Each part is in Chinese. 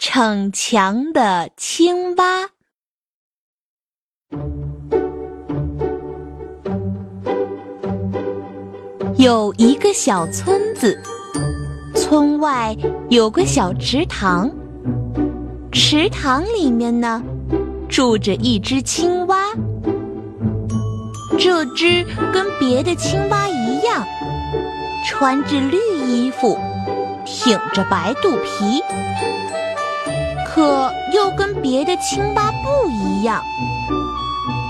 逞强的青蛙。有一个小村子，村外有个小池塘，池塘里面呢住着一只青蛙。这只跟别的青蛙一样，穿着绿衣服，挺着白肚皮，可又跟别的青蛙不一样。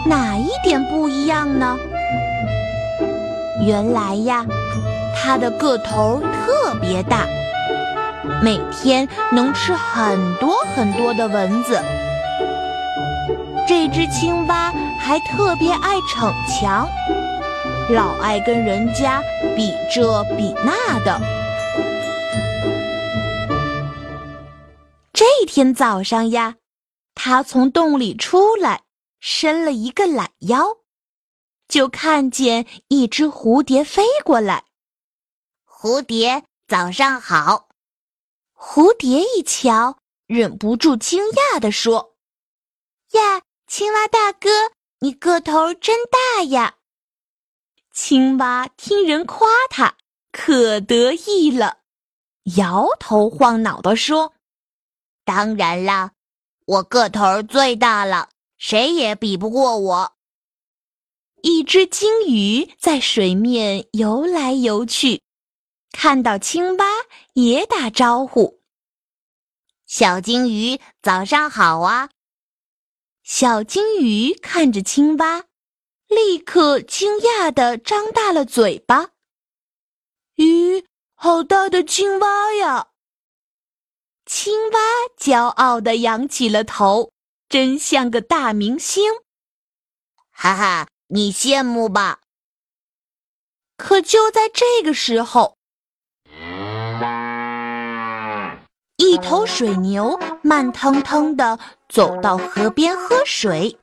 哪一点不一样呢？原来呀，它的个头特别大，每天能吃很多很多的蚊子。这只青蛙还特别爱逞强，老爱跟人家比这比那的。这天早上呀，他从洞里出来，伸了一个懒腰。就看见一只蝴蝶飞过来。蝴蝶，早上好。蝴蝶一瞧，忍不住惊讶地说：“呀，青蛙大哥，你个头真大呀！”青蛙听人夸他，可得意了，摇头晃脑地说：“当然啦，我个头最大了，谁也比不过我。”一只金鱼在水面游来游去，看到青蛙也打招呼：“小金鱼，早上好啊！”小金鱼看着青蛙，立刻惊讶地张大了嘴巴：“咦，好大的青蛙呀！”青蛙骄傲地扬起了头，真像个大明星，哈哈。你羡慕吧？可就在这个时候，一头水牛慢腾腾的走到河边喝水。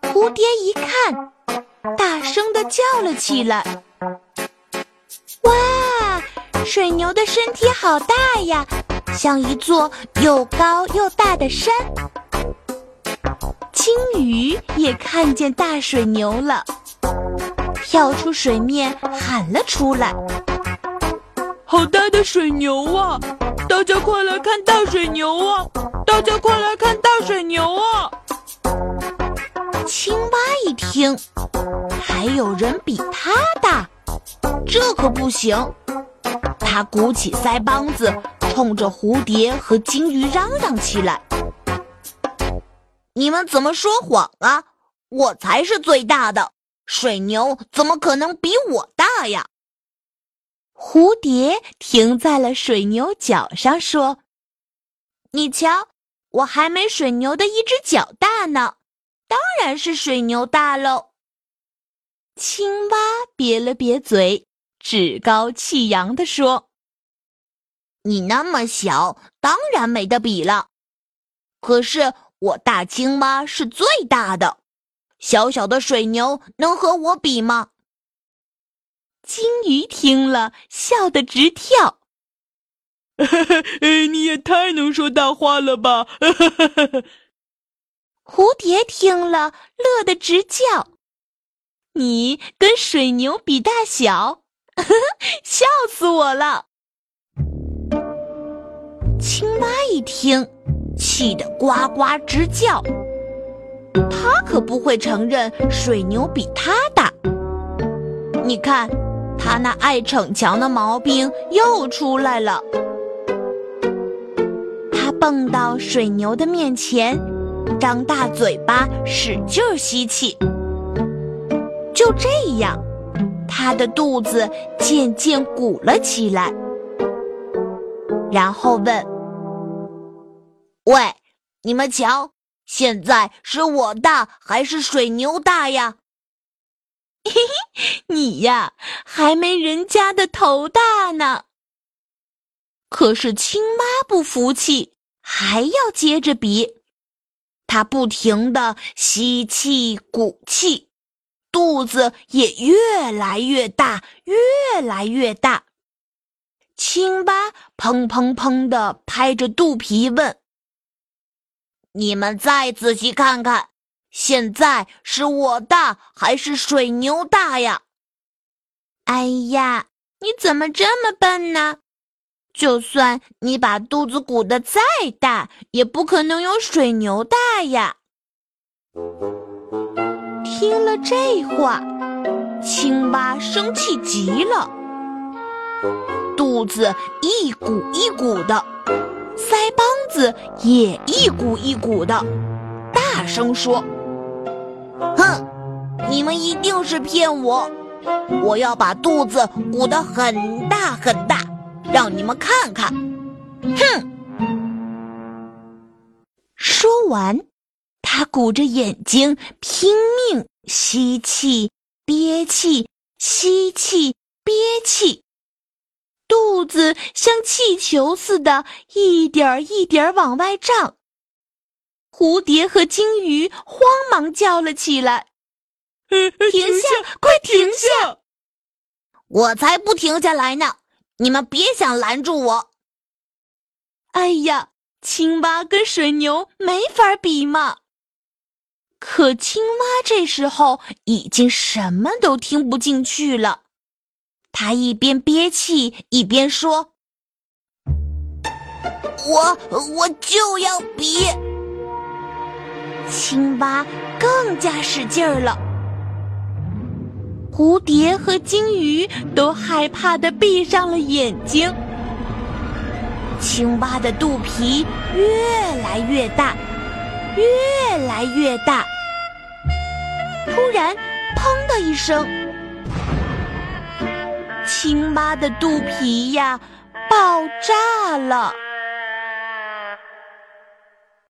蝴蝶一看，大声的叫了起来：“哇，水牛的身体好大呀，像一座又高又大的山。”金鱼也看见大水牛了，跳出水面喊了出来：“好大的水牛啊！大家快来看大水牛啊！大家快来看大水牛啊！”青蛙一听，还有人比它大，这可不行！它鼓起腮帮子，冲着蝴蝶和金鱼嚷嚷起来。你们怎么说谎啊？我才是最大的，水牛怎么可能比我大呀？蝴蝶停在了水牛脚上，说：“你瞧，我还没水牛的一只脚大呢，当然是水牛大喽。”青蛙瘪了瘪嘴，趾高气扬地说：“你那么小，当然没得比了。可是。”我大青蛙是最大的，小小的水牛能和我比吗？金鱼听了，笑得直跳。哎，你也太能说大话了吧！蝴蝶听了，乐得直叫。你跟水牛比大小，笑死我了！青蛙一听。气得呱呱直叫，他可不会承认水牛比他大。你看，他那爱逞强的毛病又出来了。他蹦到水牛的面前，张大嘴巴使劲吸气。就这样，他的肚子渐渐鼓了起来，然后问。喂，你们瞧，现在是我大还是水牛大呀？嘿嘿，你呀，还没人家的头大呢。可是青蛙不服气，还要接着比。它不停的吸气鼓气，肚子也越来越大，越来越大。青蛙砰砰砰的拍着肚皮问：“你们再仔细看看，现在是我大还是水牛大呀？”哎呀，你怎么这么笨呢？就算你把肚子鼓得再大，也不可能有水牛大呀！听了这话，青蛙生气极了，肚子一鼓一鼓的，腮帮子也一鼓一鼓的，大声说：“哼，你们一定是骗我！我要把肚子鼓得很大很大。”让你们看看，哼！说完，他鼓着眼睛，拼命吸气、憋气、吸气、憋气，肚子像气球似的，一点儿一点儿往外胀。蝴蝶和鲸鱼慌忙叫了起来：“停下！快停下！我才不停下来呢！”你们别想拦住我！哎呀，青蛙跟水牛没法比嘛。可青蛙这时候已经什么都听不进去了，它一边憋气一边说：“我我就要比！”青蛙更加使劲儿了。蝴蝶和金鱼都害怕的闭上了眼睛。青蛙的肚皮越来越大，越来越大。突然，砰的一声，青蛙的肚皮呀，爆炸了。